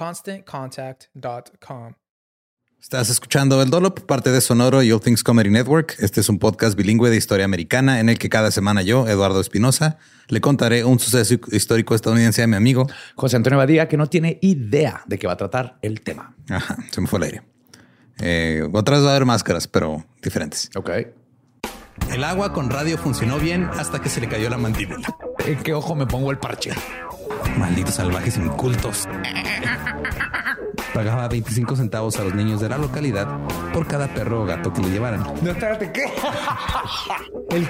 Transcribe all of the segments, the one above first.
ConstantContact.com. Estás escuchando El Dolop, parte de Sonoro y All Things Comedy Network. Este es un podcast bilingüe de historia americana en el que cada semana yo, Eduardo Espinosa, le contaré un suceso histórico estadounidense a mi amigo José Antonio Badía, que no tiene idea de qué va a tratar el tema. Ajá, se me fue el aire. Eh, otras va a haber máscaras, pero diferentes. Ok. El agua con radio funcionó bien hasta que se le cayó la mandíbula. ¿En qué ojo me pongo el parche? Malditos salvajes incultos. Pagaba 25 centavos a los niños de la localidad por cada perro o gato que le llevaran. No, espérate, ¿qué? El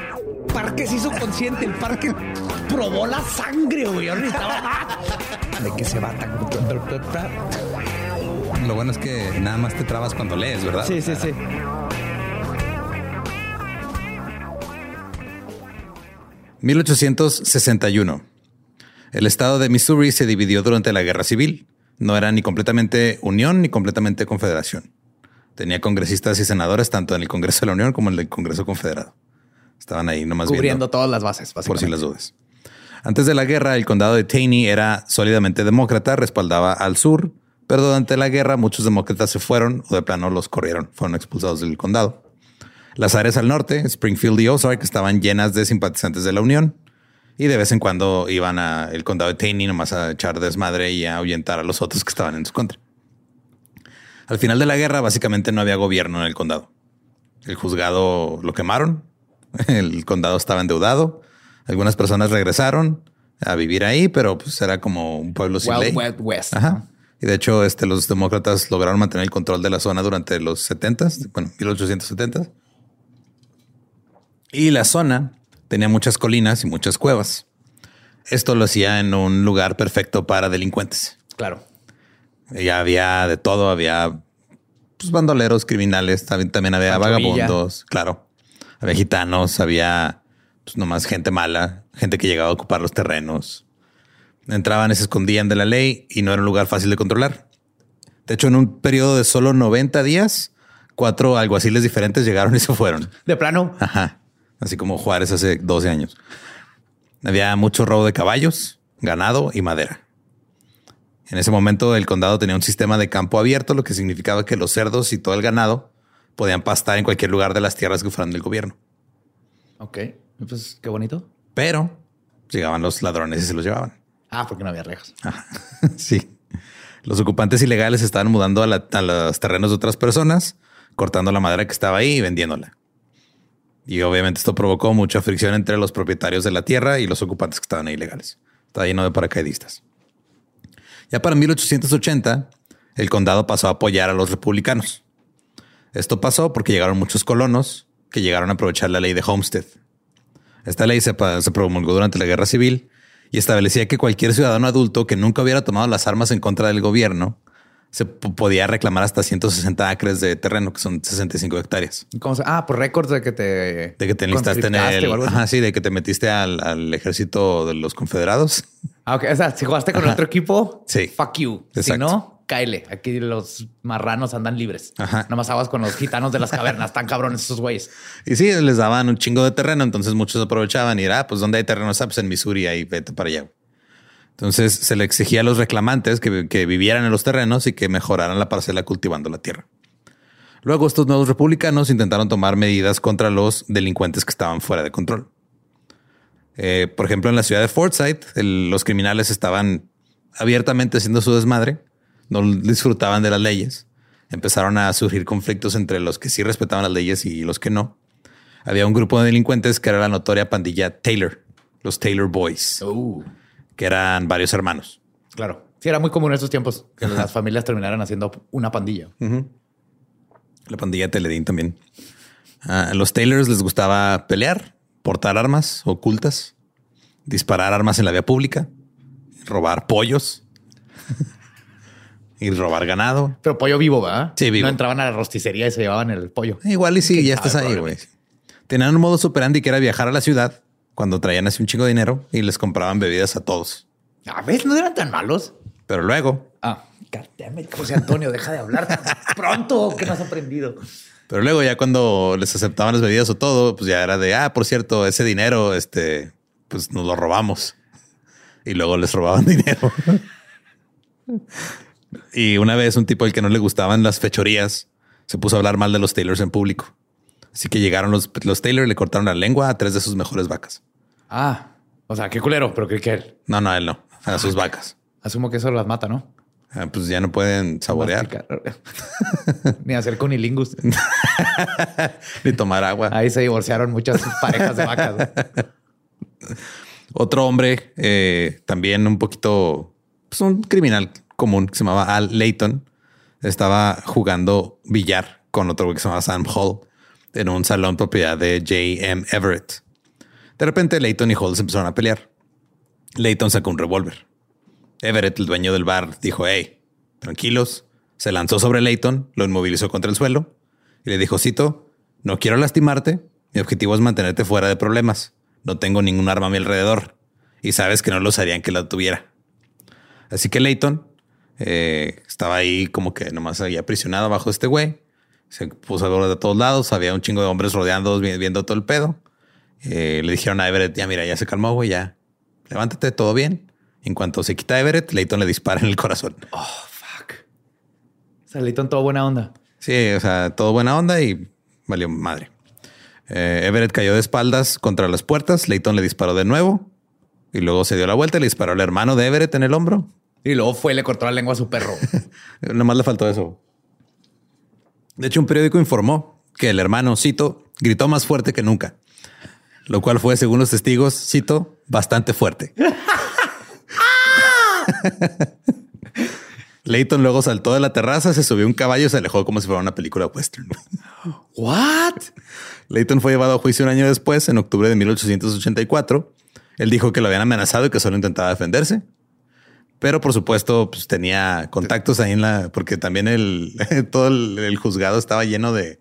parque se hizo consciente, el parque probó la sangre, güey. ¿De qué se va tan... Lo bueno es que nada más te trabas cuando lees, ¿verdad? Sí, sí, sí. 1861. El estado de Missouri se dividió durante la Guerra Civil. No era ni completamente unión ni completamente confederación. Tenía congresistas y senadores tanto en el Congreso de la Unión como en el Congreso Confederado. Estaban ahí nomás Cubriendo todas las bases, por si las dudas. Antes de la guerra, el condado de Taney era sólidamente demócrata, respaldaba al sur, pero durante la guerra muchos demócratas se fueron o de plano los corrieron, fueron expulsados del condado. Las áreas al norte, Springfield y Ozark, estaban llenas de simpatizantes de la Unión y de vez en cuando iban al condado de Taney nomás a echar desmadre y a ahuyentar a los otros que estaban en su contra. Al final de la guerra, básicamente no había gobierno en el condado. El juzgado lo quemaron, el condado estaba endeudado, algunas personas regresaron a vivir ahí, pero pues era como un pueblo sin ley. West. Ajá. Y de hecho, este, los demócratas lograron mantener el control de la zona durante los 70, bueno, 1870. Y la zona tenía muchas colinas y muchas cuevas. Esto lo hacía en un lugar perfecto para delincuentes. Claro. Ya había de todo, había pues, bandoleros, criminales, también, también había vagabundos, claro. Había gitanos, había pues, nomás gente mala, gente que llegaba a ocupar los terrenos. Entraban y se escondían de la ley y no era un lugar fácil de controlar. De hecho, en un periodo de solo 90 días, cuatro alguaciles diferentes llegaron y se fueron. De plano. Ajá así como Juárez hace 12 años. Había mucho robo de caballos, ganado y madera. En ese momento el condado tenía un sistema de campo abierto, lo que significaba que los cerdos y todo el ganado podían pastar en cualquier lugar de las tierras que fueran del gobierno. Ok, pues qué bonito. Pero llegaban los ladrones y se los llevaban. Ah, porque no había rejas. sí. Los ocupantes ilegales estaban mudando a, a los terrenos de otras personas, cortando la madera que estaba ahí y vendiéndola. Y obviamente esto provocó mucha fricción entre los propietarios de la tierra y los ocupantes que estaban ahí ilegales. Está lleno de paracaidistas. Ya para 1880, el condado pasó a apoyar a los republicanos. Esto pasó porque llegaron muchos colonos que llegaron a aprovechar la ley de Homestead. Esta ley se, se promulgó durante la Guerra Civil y establecía que cualquier ciudadano adulto que nunca hubiera tomado las armas en contra del gobierno se podía reclamar hasta 160 acres de terreno, que son 65 hectáreas. ¿Cómo se- Ah, por récords de que te. De que te enlistaste en el... Ajá, sí, de que te metiste al, al ejército de los confederados. Ah, ok. O sea, si jugaste con otro equipo, Sí. fuck you. Si no, cáele. Aquí los marranos andan libres. Ajá. Nomás aguas con los gitanos de las cavernas. Tan cabrones esos güeyes. Y sí, les daban un chingo de terreno, entonces muchos aprovechaban y era, ah, pues ¿dónde hay terreno? Ah, pues en Missouri, ahí vete para allá. Entonces se le exigía a los reclamantes que, vivieran en los terrenos y que mejoraran la parcela cultivando la tierra. Luego estos nuevos republicanos intentaron tomar medidas contra los delincuentes que estaban fuera de control. Eh, por ejemplo, en la ciudad de Forsyth, los criminales estaban abiertamente haciendo su desmadre, no disfrutaban de las leyes. Empezaron a surgir conflictos entre los que sí respetaban las leyes y los que no. Había un grupo de delincuentes que era la notoria pandilla Taylor, los Taylor Boys, Uh, que eran varios hermanos. claro. Sí, era muy común en esos tiempos que las familias terminaran haciendo una pandilla. La pandilla Teledín también. A los Taylors les gustaba pelear, portar armas ocultas, disparar armas en la vía pública, robar pollos y robar ganado. Pero pollo vivo, ¿verdad? Sí, vivo. No entraban a la rosticería y se llevaban el pollo. Igual y sí, ¿Quién ya estás ahí, güey. Tenían un modo superandi que era viajar a la ciudad cuando traían así un chingo de dinero y les compraban bebidas a todos. A ver, no eran tan malos. Pero luego, Ah, goddammit, José Antonio, deja de hablar tan pronto que no has aprendido. pero luego ya cuando les aceptaban las bebidas o todo, pues ya era de, ah, por cierto, ese dinero, este, pues nos lo robamos. Y luego les robaban dinero. y una vez un tipo al que no le gustaban las fechorías se puso a hablar mal de los Taylors en público. Así que llegaron los, los Taylor y le cortaron la lengua a tres de sus mejores vacas. Ah, o sea, qué culero, pero creí que él. No, no, él no, a sus vacas. Asumo que eso las mata, ¿no? Ah, pues ya no pueden saborear. Ni hacer cunilingus. ni tomar agua. Ahí se divorciaron muchas parejas de vacas. Otro hombre, eh, también un poquito, pues un criminal común que se llamaba Al Layton, estaba jugando billar con otro güey que se llamaba Sam Hall en un salón propiedad de J.M. Everett. De repente Layton y Hall se empezaron a pelear. Layton sacó un revólver. Everett, el dueño del bar, dijo, hey, tranquilos. Se lanzó sobre Layton, lo inmovilizó contra el suelo y le dijo, Cito, no quiero lastimarte. Mi objetivo es mantenerte fuera de problemas. No tengo ningún arma a mi alrededor y sabes que no los harían que la tuviera. Así que Layton eh, estaba ahí como que nomás había aprisionado bajo este güey. Se puso a de todos lados. Había un chingo de hombres rodeando, vi- viendo todo el pedo. Eh, le dijeron a Everett, ya mira, ya se calmó, güey, ya. Levántate, todo bien. En cuanto se quita Everett, Layton le dispara en el corazón. Fuck. Salito en toda buena onda. Sí, o sea, todo buena onda y valió madre. Eh, Everett cayó de espaldas contra las puertas. Layton le disparó de nuevo y luego se dio la vuelta y le disparó al hermano de Everett en el hombro. Y luego fue y le cortó la lengua a su perro. Nomás le faltó eso. De hecho, un periódico informó que el hermano, cito, gritó más fuerte que nunca, lo cual fue, según los testigos, cito, bastante fuerte. Layton luego saltó de la terraza, se subió a un caballo y se alejó como si fuera una película western. What? Layton fue llevado a juicio un año después, en octubre de 1884. Él dijo que lo habían amenazado y que solo intentaba defenderse. Pero por supuesto, pues tenía contactos ahí en la, porque también el, todo el, el juzgado estaba lleno de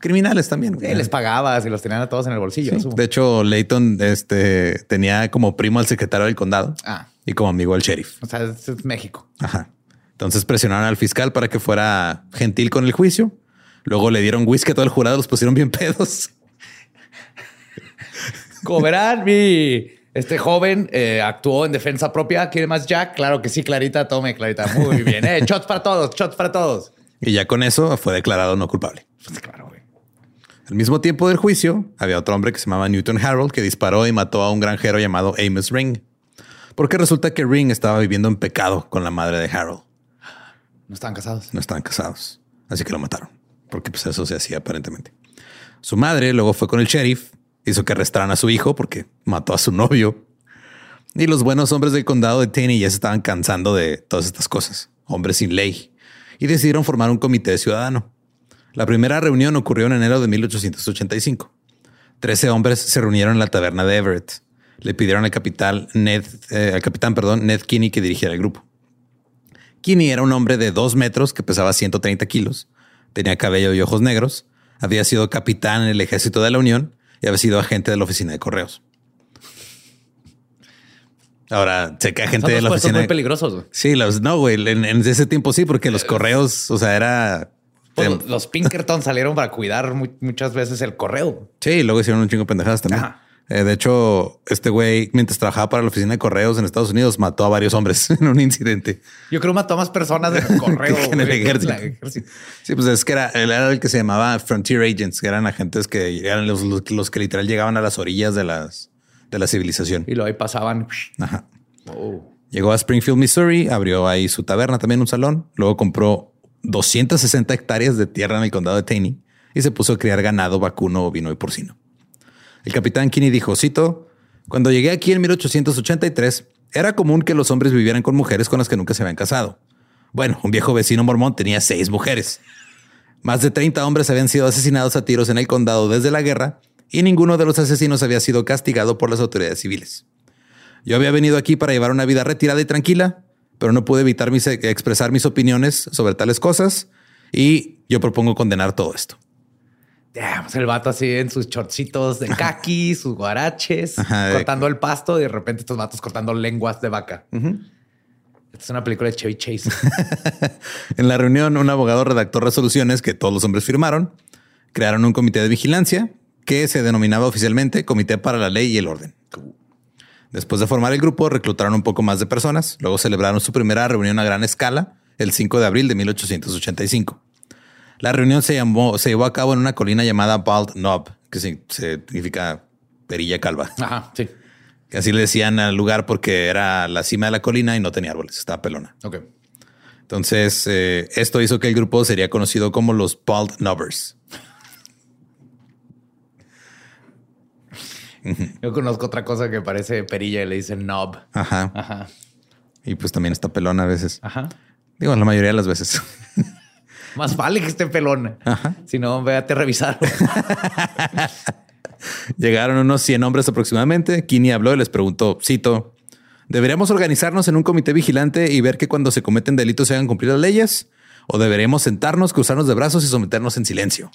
criminales también. Sí, les pagabas y los tenían a todos en el bolsillo. De hecho, Layton este, tenía como primo al secretario del condado Ah, y como amigo al sheriff. o sea, es, es México. Ajá. Entonces presionaron al fiscal para que fuera gentil con el juicio. Luego le dieron whisky a todo el jurado, los pusieron bien pedos. Verán, mi este joven eh, actuó en defensa propia. ¿Quiere más Jack? Claro que sí, Clarita. Tome, Clarita. Muy bien. Eh, shots para todos, shots para todos. Y ya con eso fue declarado no culpable. Pues claro. Al mismo tiempo del juicio, había otro hombre que se llamaba Newton Harold que disparó y mató a un granjero llamado Amos Ring. Porque resulta que Ring estaba viviendo en pecado con la madre de Harold. No estaban casados. No estaban casados. Así que lo mataron. Porque pues eso se hacía aparentemente. Su madre luego fue con el sheriff, hizo que arrestaran a su hijo porque mató a su novio. Y los buenos hombres del condado de Taney ya se estaban cansando de todas estas cosas, hombres sin ley, y decidieron formar un comité ciudadano. La primera reunión ocurrió en enero de 1885. Trece hombres se reunieron en la taberna de Everett. Le pidieron al capitán Ned, eh, al capitán, perdón, Ned Kinney que dirigiera el grupo. Kinney era un hombre de dos metros que pesaba 130 kilos, tenía cabello y ojos negros, había sido capitán en el ejército de la Unión y había sido agente de la oficina de correos. Ahora, sé que gente Son de la oficina. muy peligrosos. Sí, los no, güey. En, en ese tiempo sí, porque los correos, o sea, era. Pues, los Pinkerton salieron para cuidar mu- muchas veces el correo. sí, y luego hicieron un chingo de pendejadas también. Ajá. Eh, de hecho, este güey, mientras trabajaba para la oficina de correos en Estados Unidos, mató a varios hombres en un incidente. Yo creo que mató a más personas en el correo. Que en el ejército. Sí, pues es que era, él era el que se llamaba Frontier Agents, que eran agentes que eran los, los- los que literal llegaban a las orillas de las de la civilización. Y luego ahí pasaban. Ajá. Oh. Llegó a Springfield, Missouri, abrió ahí su taberna, también un salón. Luego compró 260 hectáreas de tierra en el condado de Taney y se puso a criar ganado, vacuno, ovino y porcino. El capitán Kinney dijo, cito, cuando llegué aquí en 1883, era común que los hombres vivieran con mujeres con las que nunca se habían casado. Bueno, un viejo vecino mormón tenía seis mujeres. Más de 30 hombres habían sido asesinados a tiros en el condado desde la guerra y ninguno de los asesinos había sido castigado por las autoridades civiles. Yo había venido aquí para llevar una vida retirada y tranquila, pero no pude evitar mis- expresar mis opiniones sobre tales cosas y yo propongo condenar todo esto. Pues el vato así en sus shortcitos de kaki, sus guaraches, Ajá, de- cortando el pasto y de repente estos vatos cortando lenguas de vaca. Esta es una película de Chevy Chase. En la reunión, un abogado redactó resoluciones que todos los hombres firmaron, crearon un comité de vigilancia que se denominaba oficialmente Comité para la Ley y el Orden. Después de formar el grupo, reclutaron un poco más de personas. Luego celebraron su primera reunión a gran escala el 5 de abril de 1885. La reunión se, llamó, se llevó a cabo en una colina llamada Bald Knob, que sig- significa perilla calva. Ajá, sí. Que Así le decían al lugar porque era la cima de la colina y no tenía árboles, estaba pelona. Ok. Entonces, eh, esto hizo que el grupo sería conocido como los Bald Knobbers. Yo conozco otra cosa que parece perilla y le dicen knob. Ajá. Ajá. Y pues también está pelona a veces. Ajá. Digo, la mayoría de las veces. Más vale que esté pelón. Si no, véate a revisar. Llegaron unos 100 hombres aproximadamente. Kinney habló y les preguntó, cito, ¿deberíamos organizarnos en un comité vigilante y ver que cuando se cometen delitos se hagan cumplir las leyes? ¿O deberíamos sentarnos, cruzarnos de brazos y someternos en silencio?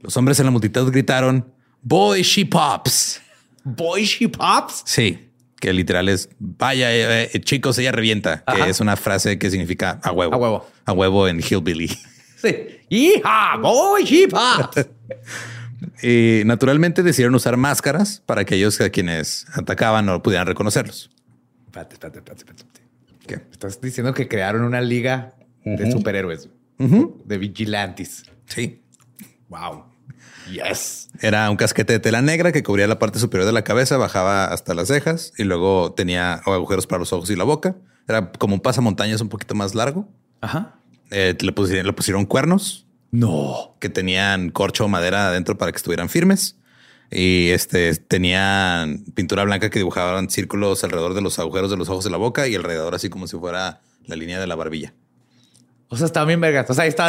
Los hombres en la multitud gritaron, Boy, she pops. Boy, she pops. Sí, que literal es, vaya, eh, eh, chicos, ella revienta, que es una frase que significa a huevo. A huevo. A huevo en Hillbilly. Sí. ¡Hija! ¡Boy, she pops! Y naturalmente decidieron usar máscaras para que ellos a quienes atacaban no pudieran reconocerlos. espérate, espérate, espérate, espérate. ¿Qué? Estás diciendo que crearon una liga de superhéroes, de vigilantes. Sí. Wow. Yes. Era un casquete de tela negra que cubría la parte superior de la cabeza, bajaba hasta las cejas y luego tenía agujeros para los ojos y la boca. Era como un pasamontañas un poquito más largo. Ajá. Eh, le, pusieron, le pusieron cuernos No. que tenían corcho o madera adentro para que estuvieran firmes. Y este tenían pintura blanca que dibujaban círculos alrededor de los agujeros de los ojos de la boca y alrededor así como si fuera la línea de la barbilla. O sea, está bien vergas. O sea, ahí está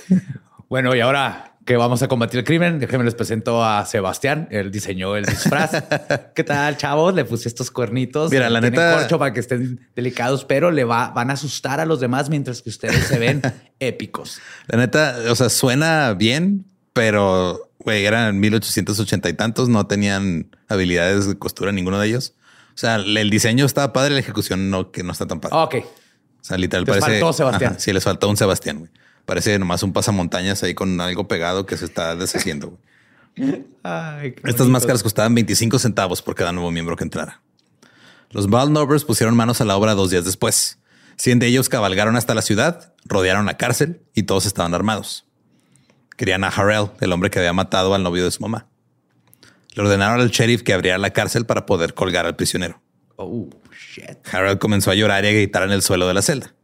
Bueno, y ahora que vamos a combatir el crimen, déjenme les presento a Sebastián. Él diseñó el disfraz. ¿Qué tal, chavos? Le puse estos cuernitos. Mira, la Tienen neta- corcho para que estén delicados, pero le va, van a asustar a los demás mientras que ustedes se ven épicos. La neta, o sea, suena bien, pero güey, eran 1880 y tantos, no tenían habilidades de costura ninguno de ellos. O sea, el diseño estaba padre, la ejecución no, que no está tan padre. Ok. O sea, literal Les parece. faltó Sebastián. Ajá, sí, les faltó un Sebastián, güey. Parece nomás un pasamontañas ahí con algo pegado que se está deshaciendo. Ay, Estas máscaras costaban 25 centavos por cada nuevo miembro que entrara. Los Baldnovers pusieron manos a la obra dos días después. Cien de ellos cabalgaron hasta la ciudad, rodearon la cárcel y todos estaban armados. Querían a Harrell, el hombre que había matado al novio de su mamá. Le ordenaron al sheriff que abriera la cárcel para poder colgar al prisionero. Oh, shit. Harold comenzó a llorar y a gritar en el suelo de la celda.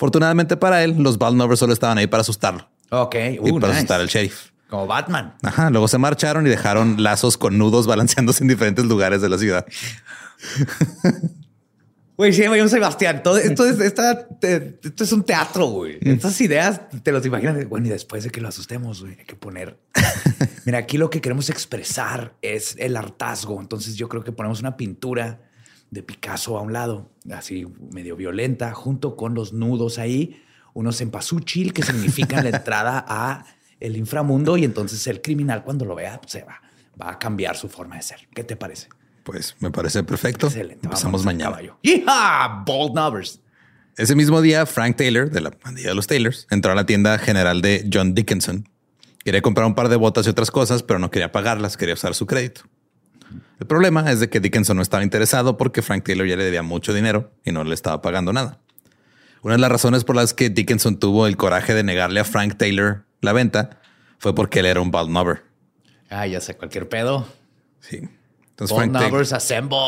Afortunadamente para él, los Baldnovers solo estaban ahí para asustarlo Ok. y Uh, para nice. asustar al sheriff. Como Batman. Ajá, luego se marcharon y dejaron lazos con nudos balanceándose en diferentes lugares de la ciudad. Güey, sí, güey, un Sebastián. Todo, esto, es, esta, te- esto es un teatro, güey. Estas ideas te los imaginas. Bueno, y después de que lo asustemos, güey, hay que poner. Mira, aquí lo que queremos expresar es el hartazgo. Entonces, yo creo que ponemos una pintura de Picasso a un lado, así medio violenta, junto con los nudos ahí, unos cempasúchil que significan la entrada a el inframundo. Y entonces el criminal, cuando lo vea, pues, se va, va a cambiar su forma de ser. ¿Qué te parece? Pues me parece perfecto. Excelente. Empezamos mañana. ¡Yeehaw! Bold numbers. Ese mismo día, Frank Taylor, de la pandilla de los Taylors, entró a la tienda general de John Dickinson. Quería comprar un par de botas y otras cosas, pero no quería pagarlas, quería usar su crédito. El problema es de que Dickinson no estaba interesado porque Frank Taylor ya le debía mucho dinero y no le estaba pagando nada. Una de las razones por las que Dickinson tuvo el coraje de negarle a Frank Taylor la venta fue porque él era un bald knobber. Ah, ya sé, cualquier pedo. Sí. Entonces Bold Frank assemble.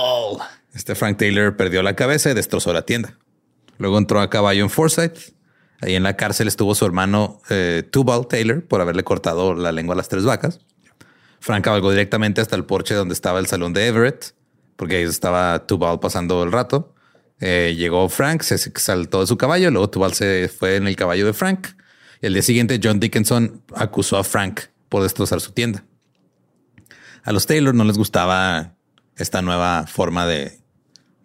este Frank Taylor perdió la cabeza y destrozó la tienda. Luego entró a caballo en Forsyth. Ahí en la cárcel estuvo su hermano eh, Tubal Taylor por haberle cortado la lengua a las tres vacas. Frank cabalgó directamente hasta el porche donde estaba el salón de Everett, porque ahí estaba Tubal pasando el rato. Eh, llegó Frank, se saltó de su caballo, luego Tubal se fue en el caballo de Frank. El día siguiente John Dickinson acusó a Frank por destrozar su tienda. A los Taylor no les gustaba esta nueva forma de,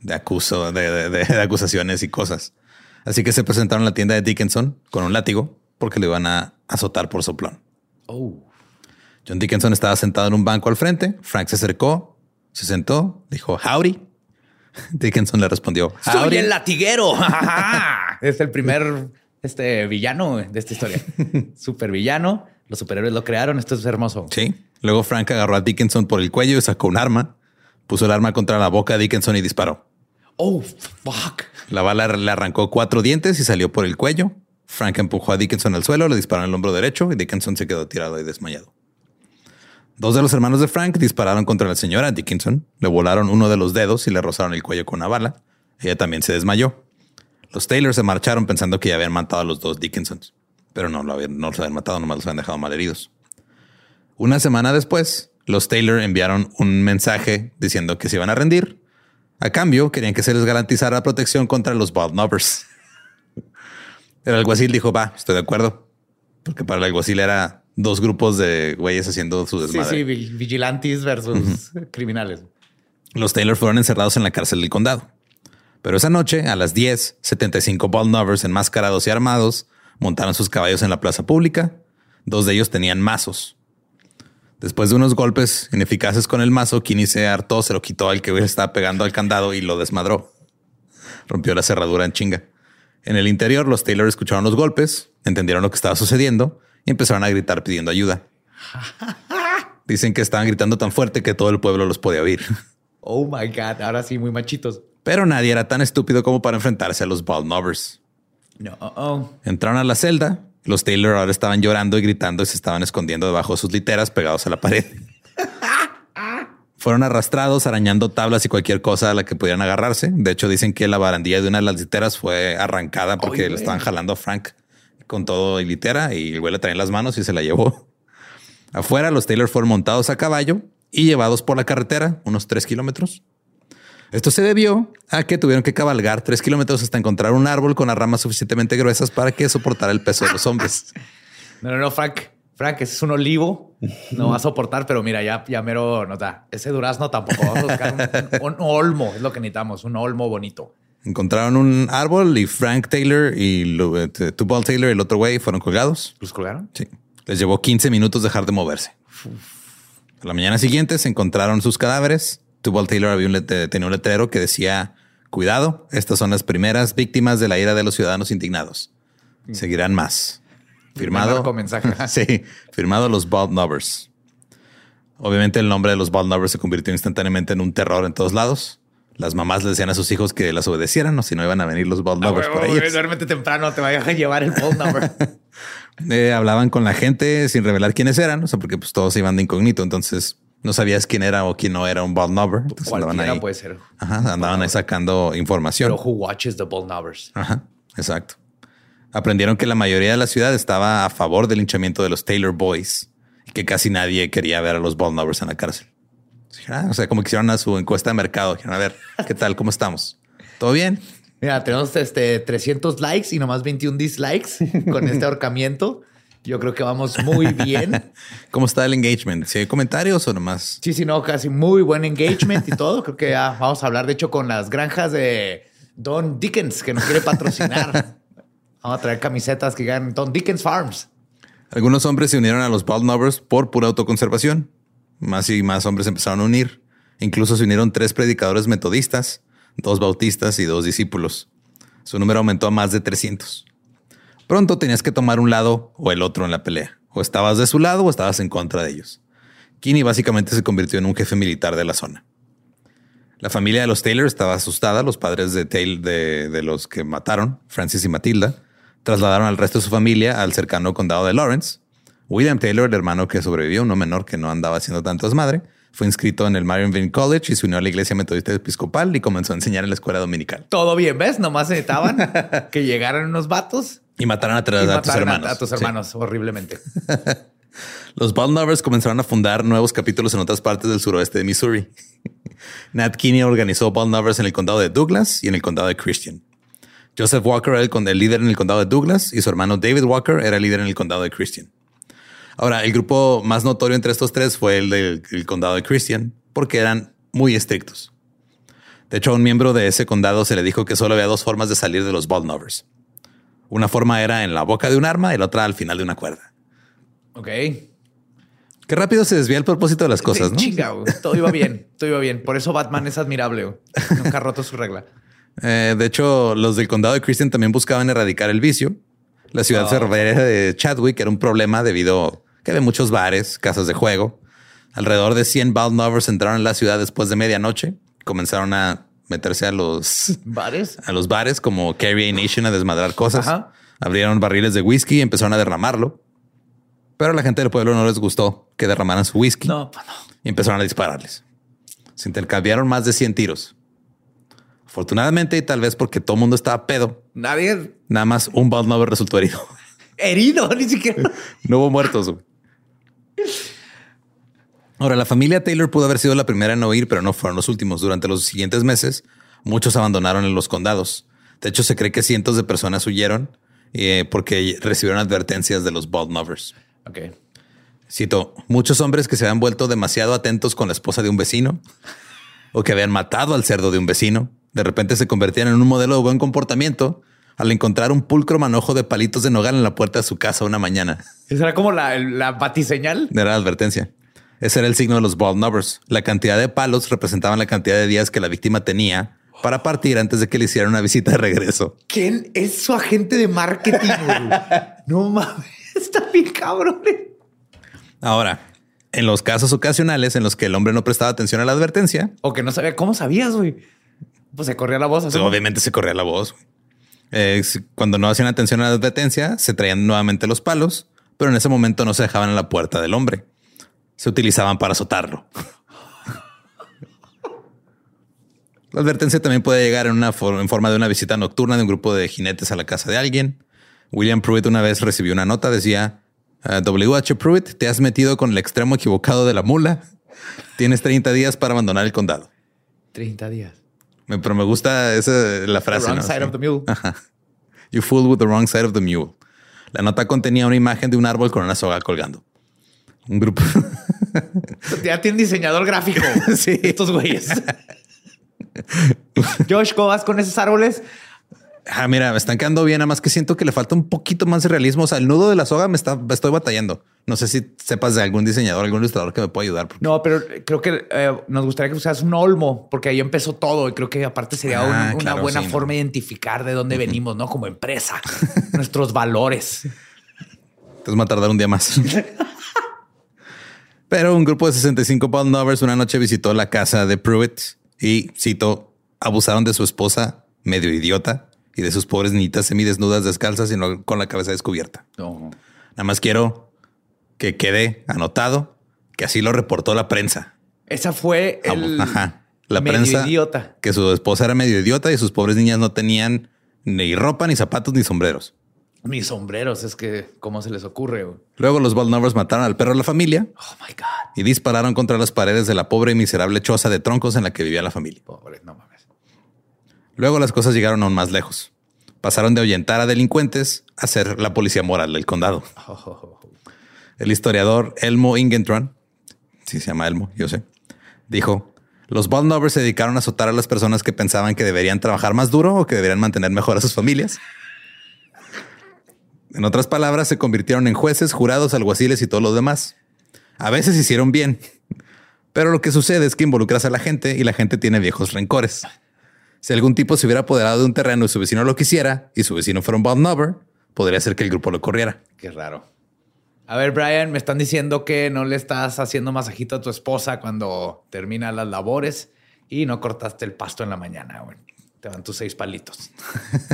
de acuso, de, acusaciones y cosas. Así que se presentaron en la tienda de Dickinson con un látigo porque le iban a azotar por soplón. Oh. John Dickinson estaba sentado en un banco al frente. Frank se acercó, se sentó, dijo howdy. Dickinson le respondió Soy howdy. el latiguero. es el primer este, villano de esta historia. Super villano. Los superhéroes lo crearon. Esto es hermoso. Sí. Luego Frank agarró a Dickinson por el cuello y sacó un arma. Puso el arma contra la boca de Dickinson y disparó. Oh, fuck. La bala le arrancó cuatro dientes y salió por el cuello. Frank empujó a Dickinson al suelo, le disparó en el hombro derecho y Dickinson se quedó tirado y desmayado. Dos de los hermanos de Frank dispararon contra la señora Dickinson, le volaron uno de los dedos y le rozaron el cuello con una bala. Ella también se desmayó. Los Taylor se marcharon pensando que ya habían matado a los dos Dickinsons, pero no, lo habían, no los habían matado, nomás los habían dejado malheridos. Una semana después, los Taylor enviaron un mensaje diciendo que se iban a rendir. A cambio, querían que se les garantizara protección contra los bald numbers. El alguacil dijo, va, estoy de acuerdo. Porque para el alguacil era dos grupos de güeyes haciendo su Sí, desmadre. sí, vi- vigilantes versus criminales. Los Taylor fueron encerrados en la cárcel del condado. Pero esa noche, a las 10, 75 bald numbers enmascarados y armados montaron sus caballos en la plaza pública. Dos de ellos tenían mazos. Después de unos golpes ineficaces con el mazo, Kinney se hartó, se lo quitó al que estaba pegando al candado y lo desmadró. Rompió la cerradura en chinga. En el interior, los Taylor escucharon los golpes, entendieron lo que estaba sucediendo y empezaron a gritar pidiendo ayuda. Dicen que estaban gritando tan fuerte que todo el pueblo los podía oír. Oh my God. Ahora sí, muy machitos. Pero nadie era tan estúpido como para enfrentarse a los bald numbers. No. oh. Entraron a la celda. Los Taylor ahora estaban llorando y gritando y se estaban escondiendo debajo de sus literas pegados a la pared. Fueron arrastrados arañando tablas y cualquier cosa a la que pudieran agarrarse. De hecho, dicen que la barandilla de una de las literas fue arrancada porque Ay, le estaban jalando a Frank con todo y litera y el güey le traía en las manos y se la llevó. Afuera, los Taylor fueron montados a caballo y llevados por la carretera unos tres kilómetros. Esto se debió a que tuvieron que cabalgar tres kilómetros hasta encontrar un árbol con las ramas suficientemente gruesas para que soportara el peso de los hombres. No, no, no, Frank. Frank, ese es un olivo. No va a soportar, pero mira, ya, ya mero nota. Ese durazno tampoco. Vamos a buscar un, un olmo. Es lo que necesitamos. Un olmo bonito. Encontraron un árbol y Frank Taylor y eh, Tubal Taylor y el otro güey fueron colgados. ¿Los colgaron? Sí. Les llevó 15 minutos dejar de moverse. A la mañana siguiente se encontraron sus cadáveres. Tubal Taylor había un tenía un letrero que decía, cuidado, estas son las primeras víctimas de la ira de los ciudadanos indignados. Seguirán más. Firmado. mensaje. sí, firmado los Bald Nubbers. Obviamente el nombre de los Bald Nubbers se convirtió instantáneamente en un terror en todos lados. Las mamás le decían a sus hijos que las obedecieran o si no iban a venir los Bald Ah, Nubbers por ellas. Duérmete temprano, te vaya a llevar el phone number. Eh, hablaban con la gente sin revelar quiénes eran, o sea, porque pues todos iban de incógnito, entonces no sabías quién era o quién no era un bald number. Entonces andaban Cualquiera ahí, puede ser. ajá, andaban ahí sacando información. Pero who watches the ball numbers? Ajá, exacto. Aprendieron que la mayoría de la ciudad estaba a favor del linchamiento de los Taylor Boys y que casi nadie quería ver a los bald numbers en la cárcel. Ah, o sea, como que hicieron a su encuesta de mercado. Dijeron, a ver, ¿qué tal? ¿Cómo estamos? ¿Todo bien? Mira, tenemos este 300 likes y nomás 21 dislikes con este ahorcamiento. Yo creo que vamos muy bien. ¿Cómo está el engagement? ¿Si hay comentarios o nomás? Sí, sí, no, casi muy buen engagement y todo. Creo que ya vamos a hablar, de hecho, con las granjas de Don Dickens, que nos quiere patrocinar. vamos a traer camisetas que ganan Don Dickens Farms. Algunos hombres se unieron a los Bald Novers por pura autoconservación. Más y más hombres empezaron a unir. Incluso se unieron tres predicadores metodistas, dos bautistas y dos discípulos. Su número aumentó a más de 300. Pronto tenías que tomar un lado o el otro en la pelea. O estabas de su lado o estabas en contra de ellos. Kinney básicamente se convirtió en un jefe militar de la zona. La familia de los Taylor estaba asustada. Los padres de, Taylor, de, de los que mataron, Francis y Matilda, trasladaron al resto de su familia al cercano condado de Lawrence. William Taylor, el hermano que sobrevivió, uno menor que no andaba haciendo tanto madre, fue inscrito en el Marionville College y se unió a la iglesia metodista episcopal y comenzó a enseñar en la escuela dominical. Todo bien, ¿ves? Nomás necesitaban que llegaran unos vatos y mataran a, a, tus hermanos. A, tus hermanos horriblemente. Los Bald comenzaron a fundar nuevos capítulos en otras partes del suroeste de Missouri. Nat Kinney organizó Bald en el condado de Douglas y en el condado de Christian. Joseph Walker era el, líder en el condado de Douglas y su hermano David Walker era el líder en el condado de Christian. Ahora, el grupo más notorio entre estos tres fue el del condado de Christian, porque eran muy estrictos. De hecho, a un miembro de ese condado se le dijo que solo había dos formas de salir de los Bald Una forma era en la boca de un arma y la otra al final de una cuerda. Ok. Qué rápido se desvía el propósito de las cosas, ¿no? Chinga, todo iba bien, todo iba bien. Por eso Batman es admirable. Nunca ha roto su regla. Eh, de hecho, los del condado de Christian también buscaban erradicar el vicio. La ciudad oh. de Chadwick era un problema debido que había muchos bares, casas de juego. Alrededor de 100 Baldnovers entraron en la ciudad después de medianoche. Comenzaron a meterse a los bares, a los bares como Carrie Nation a desmadrar cosas. Abrieron barriles de whisky y empezaron a derramarlo. Pero a la gente del pueblo no les gustó que derramaran su whisky. No, pues no. Y empezaron a dispararles. Se intercambiaron más de 100 tiros. Afortunadamente, y tal vez porque todo el mundo estaba pedo. Nadie. Nada más un Bald resultó herido. Herido, ni siquiera. no hubo muertos. Ahora, la familia Taylor pudo haber sido la primera en oír, pero no fueron los últimos. Durante los siguientes meses, muchos abandonaron en los condados. De hecho, se cree que cientos de personas huyeron eh, porque recibieron advertencias de los Bald Novers. Ok. Cito, muchos hombres que se habían vuelto demasiado atentos con la esposa de un vecino o que habían matado al cerdo de un vecino de repente se convertían en un modelo de buen comportamiento al encontrar un pulcro manojo de palitos de nogal en la puerta de su casa una mañana. ¿Esa era como la, la batiseñal? Era la advertencia. Ese era el signo de los bald numbers. La cantidad de palos representaban la cantidad de días que la víctima tenía para partir antes de que le hiciera una visita de regreso. ¿Quién es su agente de marketing? no mames, está bien cabrón. Ahora, en los casos ocasionales en los que el hombre no prestaba atención a la advertencia o que no sabía cómo sabías, güey. Pues se corría la voz. obviamente se corría la voz. Eh, cuando no hacían atención a la advertencia, se traían nuevamente los palos, pero en ese momento no se dejaban en la puerta del hombre. Se utilizaban para azotarlo. La advertencia también puede llegar en, una en forma de una visita nocturna de un grupo de jinetes a la casa de alguien. William Pruitt una vez recibió una nota, decía, W.H. Pruitt, te has metido con el extremo equivocado de la mula. Tienes 30 días para abandonar el condado. 30 días. Pero me gusta esa, la frase. The wrong side of the mule. You fool with the wrong side of the mule. La nota contenía una imagen de un árbol con una soga colgando. Un grupo. ya tiene diseñador gráfico. sí. Estos güeyes. Josh, ¿cómo vas con esos árboles? Ah, mira, me están quedando bien, nada más que siento que le falta un poquito más de realismo. O sea, el nudo de la soga me está, estoy batallando. No sé si sepas de algún diseñador, algún ilustrador que me pueda ayudar. No, pero creo que eh, nos gustaría que usaras un olmo, porque ahí empezó todo y creo que aparte sería ah, una buena forma de identificar de dónde venimos, ¿no? Como empresa, nuestros valores. Entonces va a tardar un día más. pero un grupo de 65 pound lovers una noche visitó la casa de Pruitt y, cito, abusaron de su esposa medio idiota y de sus pobres niñitas semidesnudas descalzas y con la cabeza descubierta. Nada más quiero que quede anotado que así lo reportó la prensa. Esa fue el La prensa idiota. Que su esposa era medio idiota y sus pobres niñas no tenían ni ropa, ni zapatos, ni sombreros. Mis sombreros, es que cómo se les ocurre. Luego los Baldnovers mataron al perro de la familia Oh my God. y dispararon contra las paredes de la pobre y miserable choza de troncos en la que vivía la familia. Pobre, no. Luego las cosas llegaron aún más lejos. Pasaron de ahuyentar a delincuentes a ser la policía moral del condado. Oh, El historiador Elmo Ingentron, sí se llama Elmo, yo sé, dijo, los Baldnovers se dedicaron a azotar a las personas que pensaban que deberían trabajar más duro o que deberían mantener mejor a sus familias. En otras palabras, se convirtieron en jueces, jurados, alguaciles y todo lo demás. A veces hicieron bien, pero lo que sucede es que involucras a la gente y la gente tiene viejos rencores. Si algún tipo se hubiera apoderado de un terreno y su vecino lo quisiera y su vecino fuera un Baldnover, podría ser que el grupo lo corriera. Qué raro. A ver, Brian, me están diciendo que no le estás haciendo masajito a tu esposa cuando termina las labores y no cortaste el pasto en la mañana. güey. Te van tus seis palitos.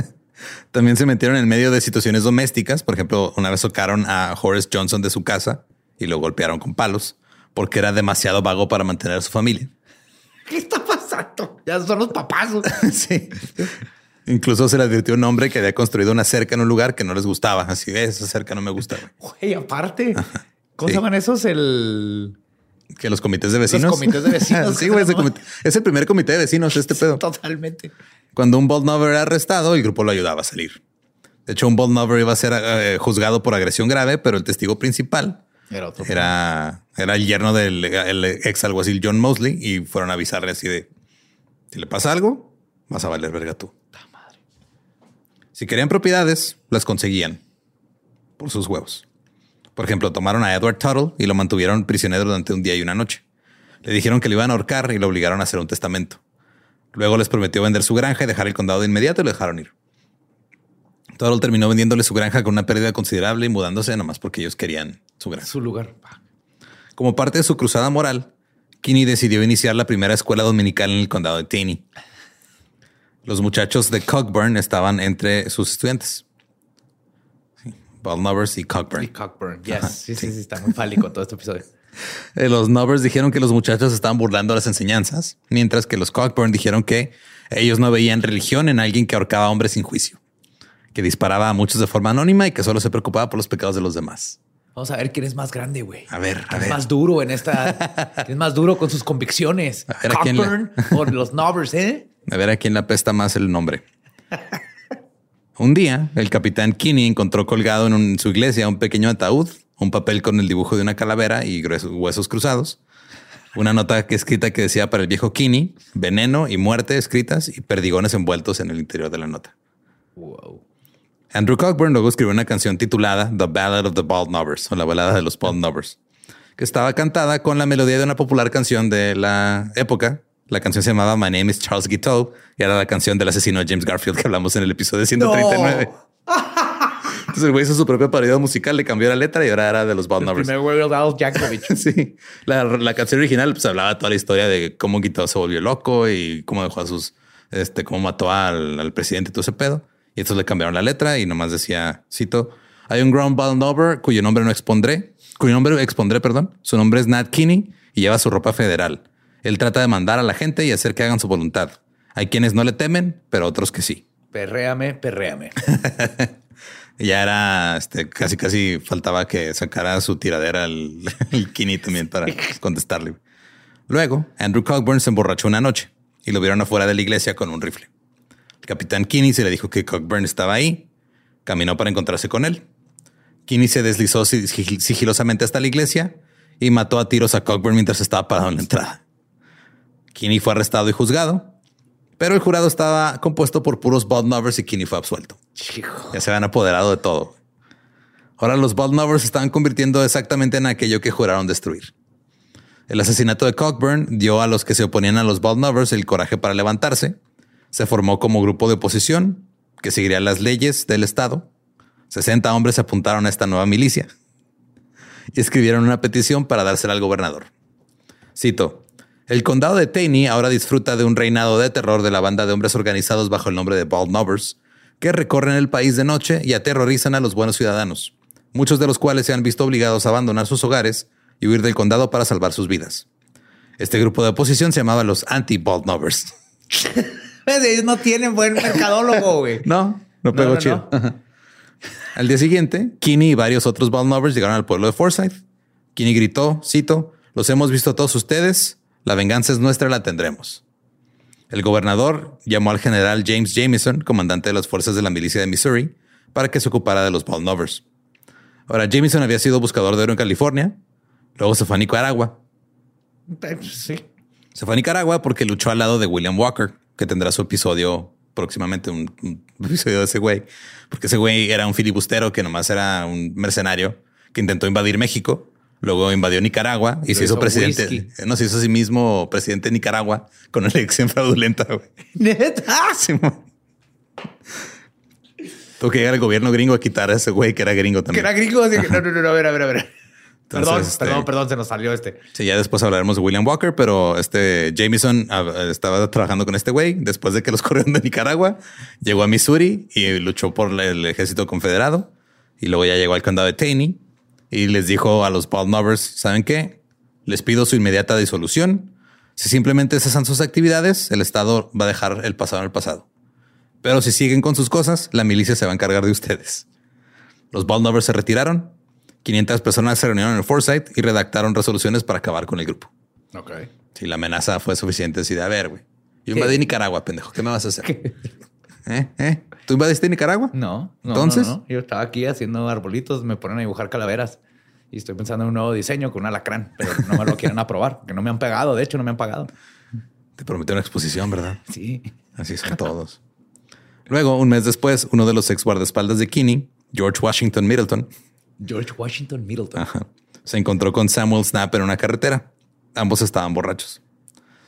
También se metieron en medio de situaciones domésticas. Por ejemplo, una vez tocaron a Horace Johnson de su casa y lo golpearon con palos porque era demasiado vago para mantener a su familia. ¿Qué está pasando? Ya son los papás. sí. Incluso se le advirtió un hombre que había construido una cerca en un lugar que no les gustaba. Así de esa cerca no me gusta. güey". Aparte, ¿cómo Sí. se llaman esos? El Que los comités de vecinos. comités de vecinos, sí, güey. comité- Es el primer comité de vecinos, este pedo. totalmente. Cuando un Baldnover era arrestado, el grupo lo ayudaba a salir. De hecho, un Baldnover iba a ser eh, juzgado por agresión grave, pero el testigo principal Era otro. era, era el yerno del el ex alguacil John Mosley y fueron a avisarle así de si le pasa algo, vas a valer verga tú. Si querían propiedades, las conseguían por sus huevos. Por ejemplo, tomaron a Edward Tuttle y lo mantuvieron prisionero durante un día y una noche. Le dijeron que le iban a ahorcar y lo obligaron a hacer un testamento. Luego les prometió vender su granja y dejar el condado de inmediato y lo dejaron ir. Tuttle terminó vendiéndole su granja con una pérdida considerable y mudándose nomás porque ellos querían su granja. Su lugar. Como parte de su cruzada moral, Kinney decidió iniciar la primera escuela dominical en el condado de Taney. Los muchachos de Cockburn estaban entre sus estudiantes. Sí, Baldnovers y Cockburn. Y Cockburn. Yes. Sí, sí, sí, está muy fálico todo este episodio. Eh, Los Novers dijeron que los muchachos estaban burlando las enseñanzas, mientras que los Cockburn dijeron que ellos no veían religión en alguien que ahorcaba a hombres sin juicio, que disparaba a muchos de forma anónima y que solo se preocupaba por los pecados de los demás. Vamos a ver quién es más grande, güey. A ver, a ¿Quién ver. Es más duro en esta. quién es más duro con sus convicciones. A ver, ¿a quién le- o los Novers, ¿eh? A ver a quién le apesta más el nombre. Un día, el capitán Kinney encontró colgado en, un- en su iglesia un pequeño ataúd, un papel con el dibujo de una calavera y gruesos huesos cruzados, una nota que escrita que decía para el viejo Kinney, veneno y muerte escritas y perdigones envueltos en el interior de la nota. Wow. Andrew Cockburn luego escribió una canción titulada The Ballad of the Bald Novers o la balada de los Bald Novers, que estaba cantada con la melodía de una popular canción de la época. La canción se llamaba My Name is Charles Guiteau y era la canción del asesino de James Garfield que hablamos en el episodio 139. Entonces el güey hizo su propia parodia musical, le cambió la letra y ahora era de los Bald El Novers. primer Al Yankovic. Sí, la, la canción original pues hablaba toda la historia de cómo Guiteau se volvió loco y cómo dejó a sus, este, cómo mató al, al presidente y todo ese pedo. Y entonces le cambiaron la letra y nomás decía, cito, hay un ground Baldnover cuyo nombre no expondré, cuyo nombre expondré, perdón. Su nombre es Nat Kinney y lleva su ropa federal. Él trata de mandar a la gente y hacer que hagan su voluntad. Hay quienes no le temen, pero otros que sí. Perréame, perréame. Ya era este, casi, casi faltaba que sacara su tiradera el, el Kinney también para contestarle. Luego, Andrew Cockburn se emborrachó una noche y lo vieron afuera de la iglesia con un rifle. El capitán Kinney se le dijo que Cockburn estaba ahí, caminó para encontrarse con él. Kinney se deslizó sig- sigil- sigilosamente hasta la iglesia y mató a tiros a Cockburn mientras estaba parado en la entrada. Kinney fue arrestado y juzgado, pero el jurado estaba compuesto por puros Baldnovers y Kinney fue absuelto. Hijo. Ya se habían apoderado de todo. Ahora los Baldnovers se estaban convirtiendo exactamente en aquello que juraron destruir. El asesinato de Cockburn dio a los que se oponían a los Baldnovers el coraje para levantarse. Se formó como grupo de oposición que seguiría las leyes del Estado. 60 hombres se apuntaron a esta nueva milicia y escribieron una petición para dársela al gobernador. Cito, el condado de Taney ahora disfruta de un reinado de terror de la banda de hombres organizados bajo el nombre de Baldnovers, que recorren el país de noche y aterrorizan a los buenos ciudadanos, muchos de los cuales se han visto obligados a abandonar sus hogares y huir del condado para salvar sus vidas. Este grupo de oposición se llamaba los Anti-Baldnovers. Ellos no tienen buen mercadólogo, güey. No, no No, pegó no, chido. no. Al día siguiente, Kinney y varios otros Baldnovers llegaron al pueblo de Forsyth. Kinney gritó, cito, los hemos visto a todos ustedes, la venganza es nuestra, la tendremos. El gobernador llamó al general James Jameson, comandante de las fuerzas de la milicia de Missouri, para que se ocupara de los Baldnovers. Ahora, Jameson había sido buscador de oro en California, luego se fue a Nicaragua. Eh, Sí. Se fue a Nicaragua porque luchó al lado de William Walker, que tendrá su episodio próximamente, un, un episodio de ese güey. Porque ese güey era un filibustero que nomás era un mercenario que intentó invadir México. Luego invadió Nicaragua y se hizo hizo presidente. whisky. No, se hizo a sí mismo presidente de Nicaragua con una elección fraudulenta. güey. Neta. Tuvo que llegar el gobierno gringo a quitar a ese güey que era gringo Que también. era gringo. así que- no, no, no, no, a ver, a ver, a ver. Entonces, perdón, este- perdón, perdón, se nos salió este. Sí, ya después hablaremos de William Walker, pero este Jameson ah, estaba trabajando con este güey después de que los corrieron de Nicaragua. Llegó a Missouri y luchó por el ejército confederado. Y luego ya llegó al condado de Taney y les dijo a los Baldnovers, ¿saben qué? Les pido su inmediata disolución. Si simplemente cesan sus actividades, el Estado va a dejar el pasado en el pasado. Pero si siguen con sus cosas, la milicia se va a encargar de ustedes. Los Baldnovers se retiraron. 500 personas se reunieron en Forsyth y redactaron resoluciones para acabar con el grupo. Ok. Si la amenaza fue suficiente, así de a ver, güey. Yo invadí Nicaragua, pendejo. ¿Qué me vas a hacer? ¿Eh? ¿Eh? ¿Tú invadiste Nicaragua? No, no, Entonces? no, no. Yo estaba aquí haciendo arbolitos, me ponen a dibujar calaveras y estoy pensando en un nuevo diseño con un alacrán, pero no me lo quieren aprobar, que no me han pagado. De hecho, no me han pagado. Te prometí una exposición, ¿verdad? Sí. Así son todos. Luego, un mes después, uno de los ex guardaespaldas de Kinney, George Washington Middleton, George Washington Middleton. Ajá. Se encontró con Samuel Snap en una carretera. Ambos estaban borrachos.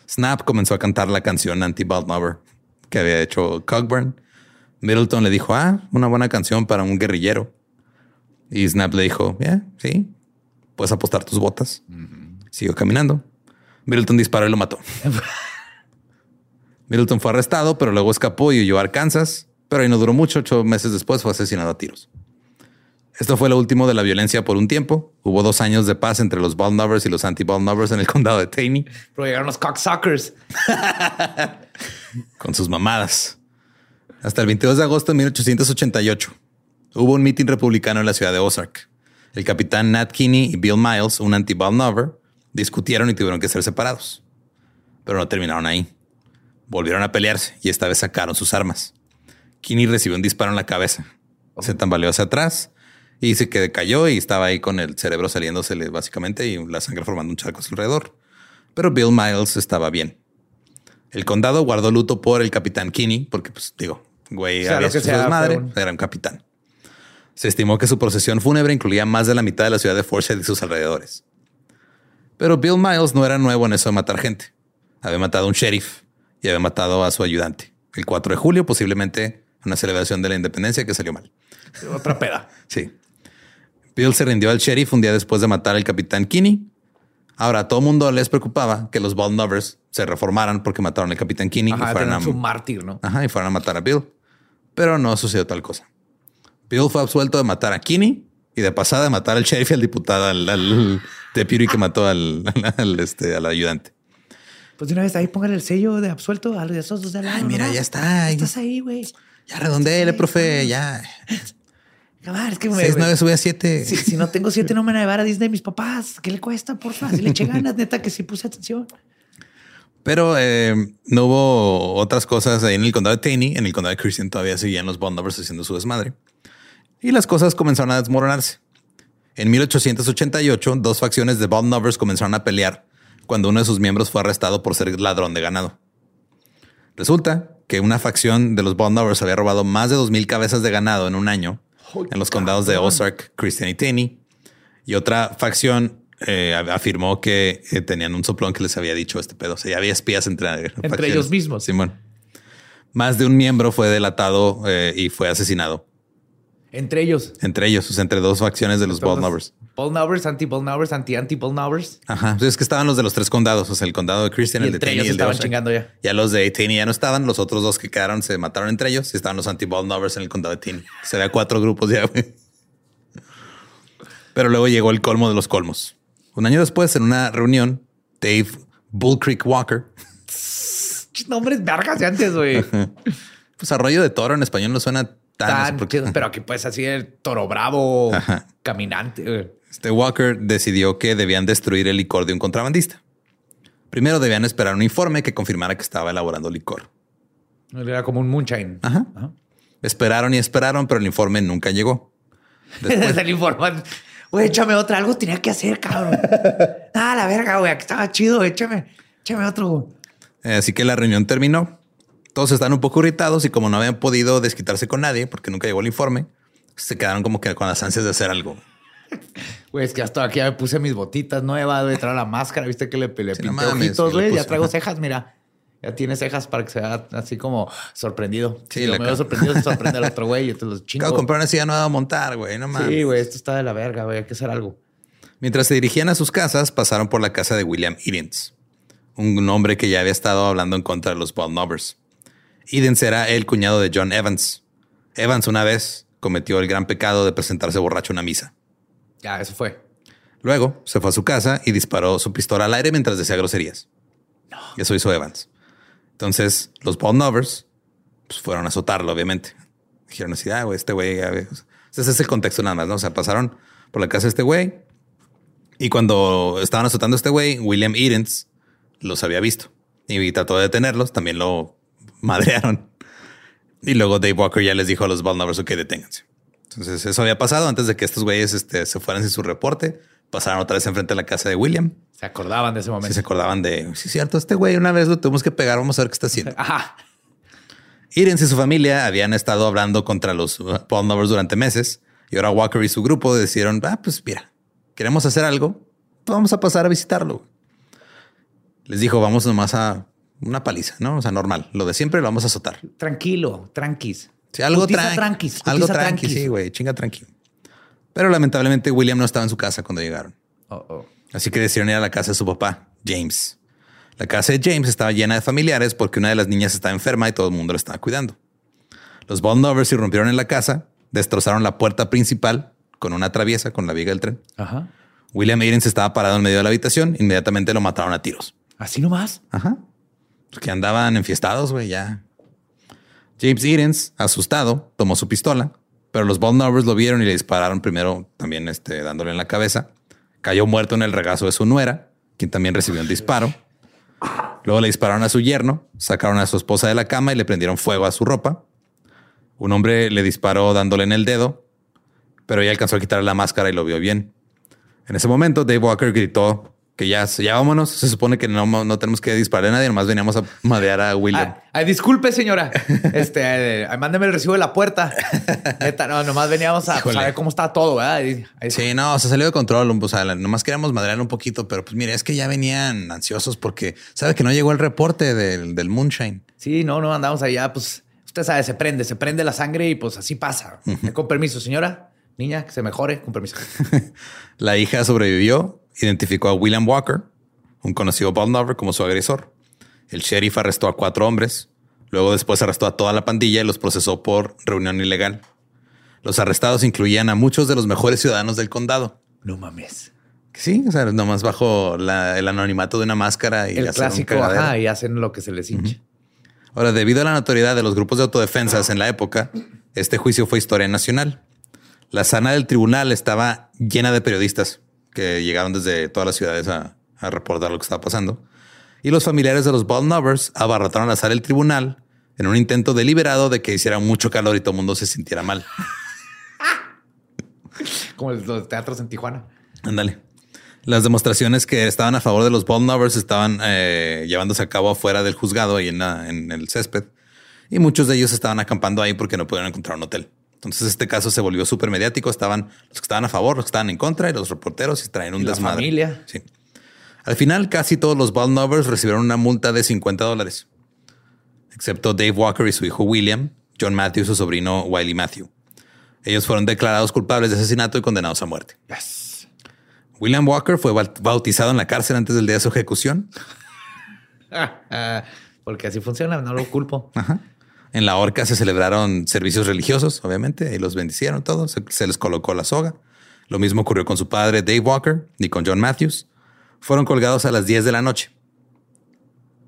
Snap comenzó a cantar la canción anti-Baldmover que había hecho Cockburn. Middleton le dijo, ah, una buena canción para un guerrillero. Y Snap le dijo, yeah, sí, puedes apostar tus botas. Siguió caminando. Middleton disparó y lo mató. Middleton fue arrestado, pero luego escapó y huyó a Arkansas. Pero ahí no duró mucho. Ocho meses después fue asesinado a tiros. Esto fue lo último de la violencia por un tiempo. Hubo dos años de paz entre los Baldnovers y los anti-Baldnovers en el condado de Taney Pero llegaron los cocksuckers. con sus mamadas. Hasta el 22 de agosto de 1888 hubo un mitin republicano en la ciudad de Ozark. El capitán Nat Kinney y Bill Miles, un anti-Baldnover, discutieron y tuvieron que ser separados. Pero no terminaron ahí. Volvieron a pelearse y esta vez sacaron sus armas. Kinney recibió un disparo en la cabeza. Se tambaleó hacia atrás y dice que cayó y estaba ahí con el cerebro saliéndosele básicamente y la sangre formando un charco a su alrededor. Pero Bill Miles estaba bien. El condado guardó luto por el capitán Kinney, porque, pues, digo, güey, Sea había que hecho su sea, desmadre, un- era un capitán. Se estimó que su procesión fúnebre incluía más de la mitad de la ciudad de Forsyth y sus alrededores. Pero Bill Miles no era nuevo en eso de matar gente. Había matado a un sheriff y había matado a su ayudante. El 4 de julio, posiblemente una celebración de la independencia que salió mal. Otra peda. Sí. Bill se rindió al sheriff un día después de matar al capitán Kinney. Ahora, a todo mundo les preocupaba que los Baldnovers se reformaran porque mataron al capitán Kinney y fueran a, su mártir, ¿no? Ajá, y fueron a matar a Bill. Pero no sucedió tal cosa. Bill fue absuelto de matar a Kinney y de pasada de matar al sheriff y al diputado, al, al deputy que mató al, al, este, al ayudante. Pues de una vez ahí pongan el sello de absuelto a los de esos dos de lado. Ay, mira, ya está. Estás ahí, güey. Ya redondeele, profe. Ya. Es que me- 6, 9 sube a 7. Si, si no tengo siete, no me van a llevar a Disney mis papás. ¿Qué le cuesta, porfa? Si le eché ganas, neta, que sí puse atención. Pero eh, no hubo otras cosas ahí en el condado de Taney. En el condado de Christian todavía seguían los Bondovers haciendo su desmadre. Y las cosas comenzaron a desmoronarse. En 1888, dos facciones de Bondovers comenzaron a pelear cuando uno de sus miembros fue arrestado por ser ladrón de ganado. Resulta que una facción de los Bondovers había robado más de 2.000 cabezas de ganado en un año en los condados de Ozark, Christian y Taney. Y otra facción eh, afirmó que eh, tenían un soplón que les había dicho este pedo. O sea, ya había espías entre, facciones. ellos mismos. Simón. Más de un miembro fue delatado eh, y fue asesinado. Entre ellos. Entre ellos, o sea, entre dos facciones de los Baldnovers. Ballnovers, anti-Ballnovers, anti-anti-Ballnovers. Ajá. Entonces es que estaban los de los tres condados, o sea, el condado de Christian, Y el de Taney y el de estaban chingando ya. Ya los de Taney ya no estaban, los otros dos que quedaron se mataron entre ellos y estaban los anti-Baldnovers en el condado de Taney. Se ve cuatro grupos ya, güey. Pero luego llegó el colmo de los colmos. Un año después, en una reunión, Dave Bull Creek Walker, Nombres vergas de antes, güey. pues arroyo de toro en español no suena tan, pero aquí pues así el toro bravo, caminante. Este Walker decidió que debían destruir el licor de un contrabandista. Primero debían esperar un informe que confirmara que estaba elaborando licor. Era como un moonshine. Ajá. Esperaron y esperaron, pero el informe nunca llegó. Después el informe, güey, échame otra, algo tenía que hacer, cabrón. ah, la verga, güey, estaba chido, échame, échame otro. Eh, así que la reunión terminó. Todos están un poco irritados y como no habían podido desquitarse con nadie porque nunca llegó el informe, se quedaron como que con las ansias de hacer algo. Güey, es que hasta aquí ya me puse mis botitas nuevas, güey, traer la máscara, viste que le, le pinté ojitos, güey, ya traigo cejas, mira. Ya tiene cejas para que sea así como sorprendido. Sí, si me veo sorprendido, se sorprende al otro güey. Y te los chingo. De comprar una silla nueva a montar, güey. No mames. Sí, güey, esto está de la verga, güey. Hay que hacer algo. Mientras se dirigían a sus casas, pasaron por la casa de William Edens, un hombre que ya había estado hablando en contra de los Baldnovers. Edens era el cuñado de John Evans. Evans una vez cometió el gran pecado de presentarse borracho a una misa. Ya, eso fue. Luego se fue a su casa y disparó su pistola al aire mientras decía groserías. No. Eso hizo Evans. Entonces, los Bond Lovers pues, fueron a azotarlo, obviamente. Dijeron así, ah, güey, este güey. Ese es el contexto nada más, ¿no? O sea, pasaron por la casa de este güey. Y cuando estaban azotando a este güey, William Edens los había visto y trató de detenerlos. También lo madrearon. Y luego Dave Walker ya les dijo a los Bond Lovers, ok, deténganse. Entonces, eso había pasado antes de que estos güeyes este, se fueran sin su reporte. Pasaron otra vez enfrente de la casa de William. Se acordaban de ese momento. Sí, se acordaban de, sí, cierto, este güey una vez lo tuvimos que pegar, vamos a ver qué está haciendo. Ajá. Irens y su familia habían estado hablando contra los Paul Novers durante meses y ahora Walker y su grupo decidieron, ah, pues mira, queremos hacer algo, vamos a pasar a visitarlo. Les dijo, vamos nomás a una paliza, ¿no? O sea, normal, lo de siempre lo vamos a azotar. Tranquilo, tranquis. Sí, algo tranquis. Algo tranquis, sí, güey, chinga tranquilo. Pero lamentablemente William no estaba en su casa cuando llegaron. Oh, oh. Así que decidieron ir a la casa de su papá, James. La casa de James estaba llena de familiares porque una de las niñas estaba enferma y todo el mundo la estaba cuidando. Los Bondovers irrumpieron en la casa, destrozaron la puerta principal con una traviesa con la viga del tren. Ajá. William Irens estaba parado en medio de la habitación. Inmediatamente lo mataron a tiros. ¿Así nomás? Ajá. Porque andaban enfiestados, güey, ya. James Irens, asustado, tomó su pistola, pero los Bondovers lo vieron y le dispararon primero también este, dándole en la cabeza. Cayó muerto en el regazo de su nuera, quien también recibió un disparo. Luego le dispararon a su yerno, sacaron a su esposa de la cama y le prendieron fuego a su ropa. Un hombre le disparó dándole en el dedo, pero ella alcanzó a quitarle la máscara y lo vio bien. En ese momento, Dave Walker gritó que ya, ya vámonos. Se supone que no, no tenemos que disparar a nadie, nomás veníamos a madear a William. Ay, disculpe, señora. Este, eh, mándeme el recibo de la puerta. no, nomás veníamos a saber cómo está todo. sí, no, se salió de control. O sea, nomás queríamos madear un poquito, pero pues mire, es que ya venían ansiosos porque sabe que no llegó el reporte del, del Moonshine. Sí, no, no andamos allá. Pues usted sabe, se prende, se prende la sangre y pues así pasa. Con permiso, señora. Niña, que se mejore, con permiso. la hija sobrevivió identificó a William Walker, un conocido Baldnover, como su agresor. El sheriff arrestó a cuatro hombres. Luego después arrestó a toda la pandilla y los procesó por reunión ilegal. Los arrestados incluían a muchos de los mejores ciudadanos del condado. No mames. Sí, o sea, nomás bajo el anonimato de una máscara y el clásico, ajá, y hacen lo que se les hinche. Ahora, debido a la notoriedad de los grupos de autodefensas en la época, este juicio fue historia nacional. La sala del tribunal estaba llena de periodistas que llegaron desde todas las ciudades a, reportar lo que estaba pasando. Y los familiares de los Baldnovers abarrotaron la sala del tribunal en un intento deliberado de que hiciera mucho calor y todo el mundo se sintiera mal. Como los teatros en Tijuana. Ándale. Las demostraciones que estaban a favor de los Baldnovers estaban eh, llevándose a cabo afuera del juzgado y en, en el césped. Y muchos de ellos estaban acampando ahí porque no pudieron encontrar un hotel. Entonces este caso se volvió súper mediático. Estaban los que estaban a favor, los que estaban en contra y los reporteros y traen un ¿Y desmadre. familia. Sí. Al final, casi todos los Baldnovers recibieron una multa de 50 dólares, excepto Dave Walker y su hijo William, John Matthew y su sobrino Wiley Matthew. Ellos fueron declarados culpables de asesinato y condenados a muerte. William Walker fue bautizado en la cárcel antes del día de su ejecución. Porque así funciona, no lo culpo. Ajá. En la horca se celebraron servicios religiosos, obviamente, y los bendicieron todos. Se, les colocó la soga. Lo mismo ocurrió con su padre Dave Walker y con John Matthews. Fueron colgados a las 10 de la noche.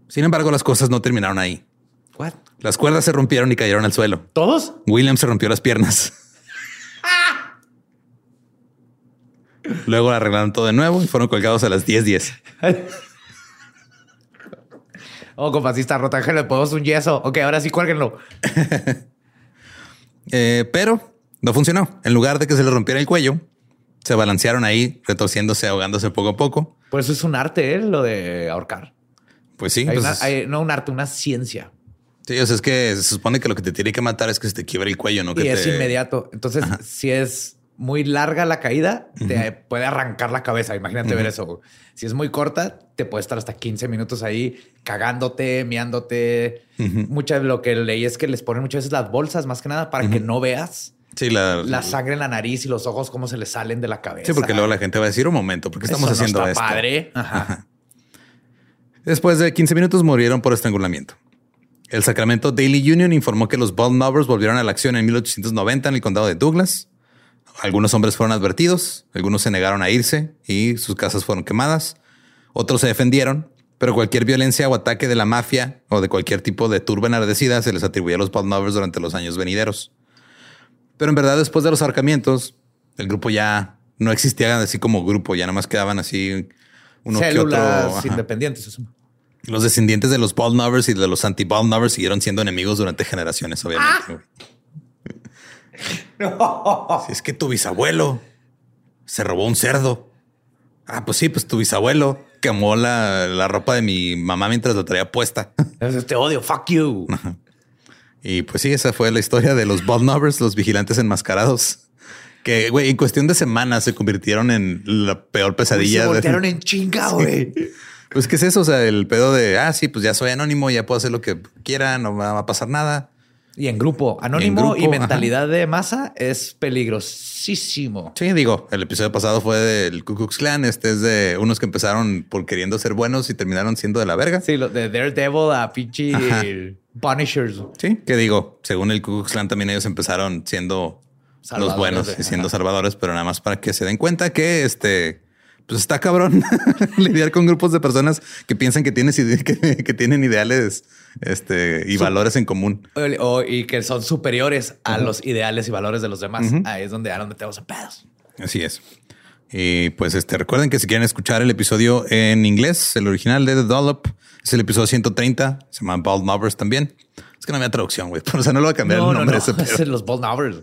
Sin embargo, las cosas no terminaron ahí. Las cuerdas se rompieron y cayeron al suelo. ¿Todos? William se rompió las piernas. Luego arreglaron todo de nuevo y fueron colgados a las 10:10. Oh, compa, sí está rota. Le ponemos un yeso. Ok, ahora sí, cuélguenlo. Eh, pero no funcionó. En lugar de que se le rompiera el cuello, se balancearon ahí, retorciéndose, ahogándose poco a poco. Por eso es un arte, ¿eh? lo de ahorcar. Pues sí. Hay pues una- es- hay- no un arte, una ciencia. sí, o sea, es que se supone que lo que te tiene que matar es que se te quiebre el cuello, no que y es te- inmediato. Entonces, si es muy larga la caída, te puede arrancar la cabeza. Imagínate ver eso. Si es muy corta, te puede estar hasta 15 minutos ahí cagándote, miándote. Mucha de lo que leí es que les ponen muchas veces las bolsas, más que nada, para que no veas Sí, la, la sangre en la nariz y los ojos cómo se les salen de la cabeza. sí, porque luego la gente va a decir un momento, porque estamos no haciendo esto. padre. Ajá. Después de 15 minutos murieron por estrangulamiento. El Sacramento Daily Union informó que los Bald Mobbers volvieron a la acción en 1890 en el condado de Douglas. Algunos hombres fueron advertidos, algunos se negaron a irse y sus casas fueron quemadas. Otros se defendieron, pero cualquier violencia o ataque de la mafia o de cualquier tipo de turba enardecida se les atribuye a los Bald Mobbers durante los años venideros. Pero en verdad, después de los ahorcamientos, el grupo ya no existía así como grupo, ya nada más quedaban así uno que otro. Células ajá. independientes. eso. Los descendientes de los Bald Novers y de los anti-Bald Novers siguieron siendo enemigos durante generaciones, obviamente. güey. Si es que tu bisabuelo se robó un cerdo. Ah, pues sí, pues tu bisabuelo quemó la, la ropa de mi mamá mientras la traía puesta. Es Te odio. Fuck you. Y pues sí, esa fue la historia de los Bald Novers, los vigilantes enmascarados. Que, güey, en cuestión de semanas se convirtieron en la peor pesadilla. Se de- voltearon en chinga, güey. Pues, ¿qué es eso? O sea, el pedo de, ah, sí, pues ya soy anónimo, ya puedo hacer lo que quiera, no va a pasar nada. Y en grupo, anónimo y, grupo, mentalidad de masa es peligrosísimo. Sí, digo, el episodio pasado fue del Ku Klux Klan. Este es de unos que empezaron por queriendo ser buenos y terminaron siendo de la verga. Sí, lo de Daredevil a Ajá. Punishers. Sí, que digo, según el Ku Klux Klan también ellos empezaron siendo los buenos y siendo ajá. salvadores, pero nada más para que se den cuenta que este, pues está cabrón lidiar con grupos de personas que piensan que, tienes que, que tienen ideales este, y valores en común. O- y que son superiores a los ideales y valores de los demás. Ahí es donde ahora nos metemos en pedos. Así es. Y pues este, recuerden que si quieren escuchar el episodio en inglés, el original de The Dollop, es el episodio 130, se llama Bald Mobbers también. Es que no había traducción, güey. O sea, no lo voy a cambiar No, el no, nombre no. de ese pedo. Es los Bald Novers.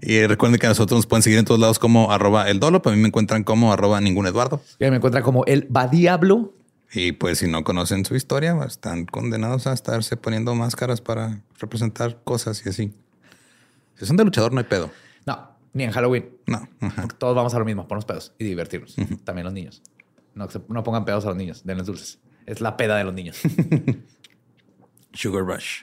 Y recuerden que a nosotros nos pueden seguir en todos lados como arroba el Dollop. A mí me encuentran como arroba ningún Eduardo. Y me encuentra como el va diablo. Y pues si no conocen su historia, están condenados a estarse poniendo máscaras para representar cosas y así. Si son de luchador, no hay pedo. No, ni en Halloween. No. Porque todos vamos a lo mismo, ponernos pedos y divertirnos. También los niños. No, no pongan pedos a los niños, denles dulces. Es la peda de los niños. Sugar Rush.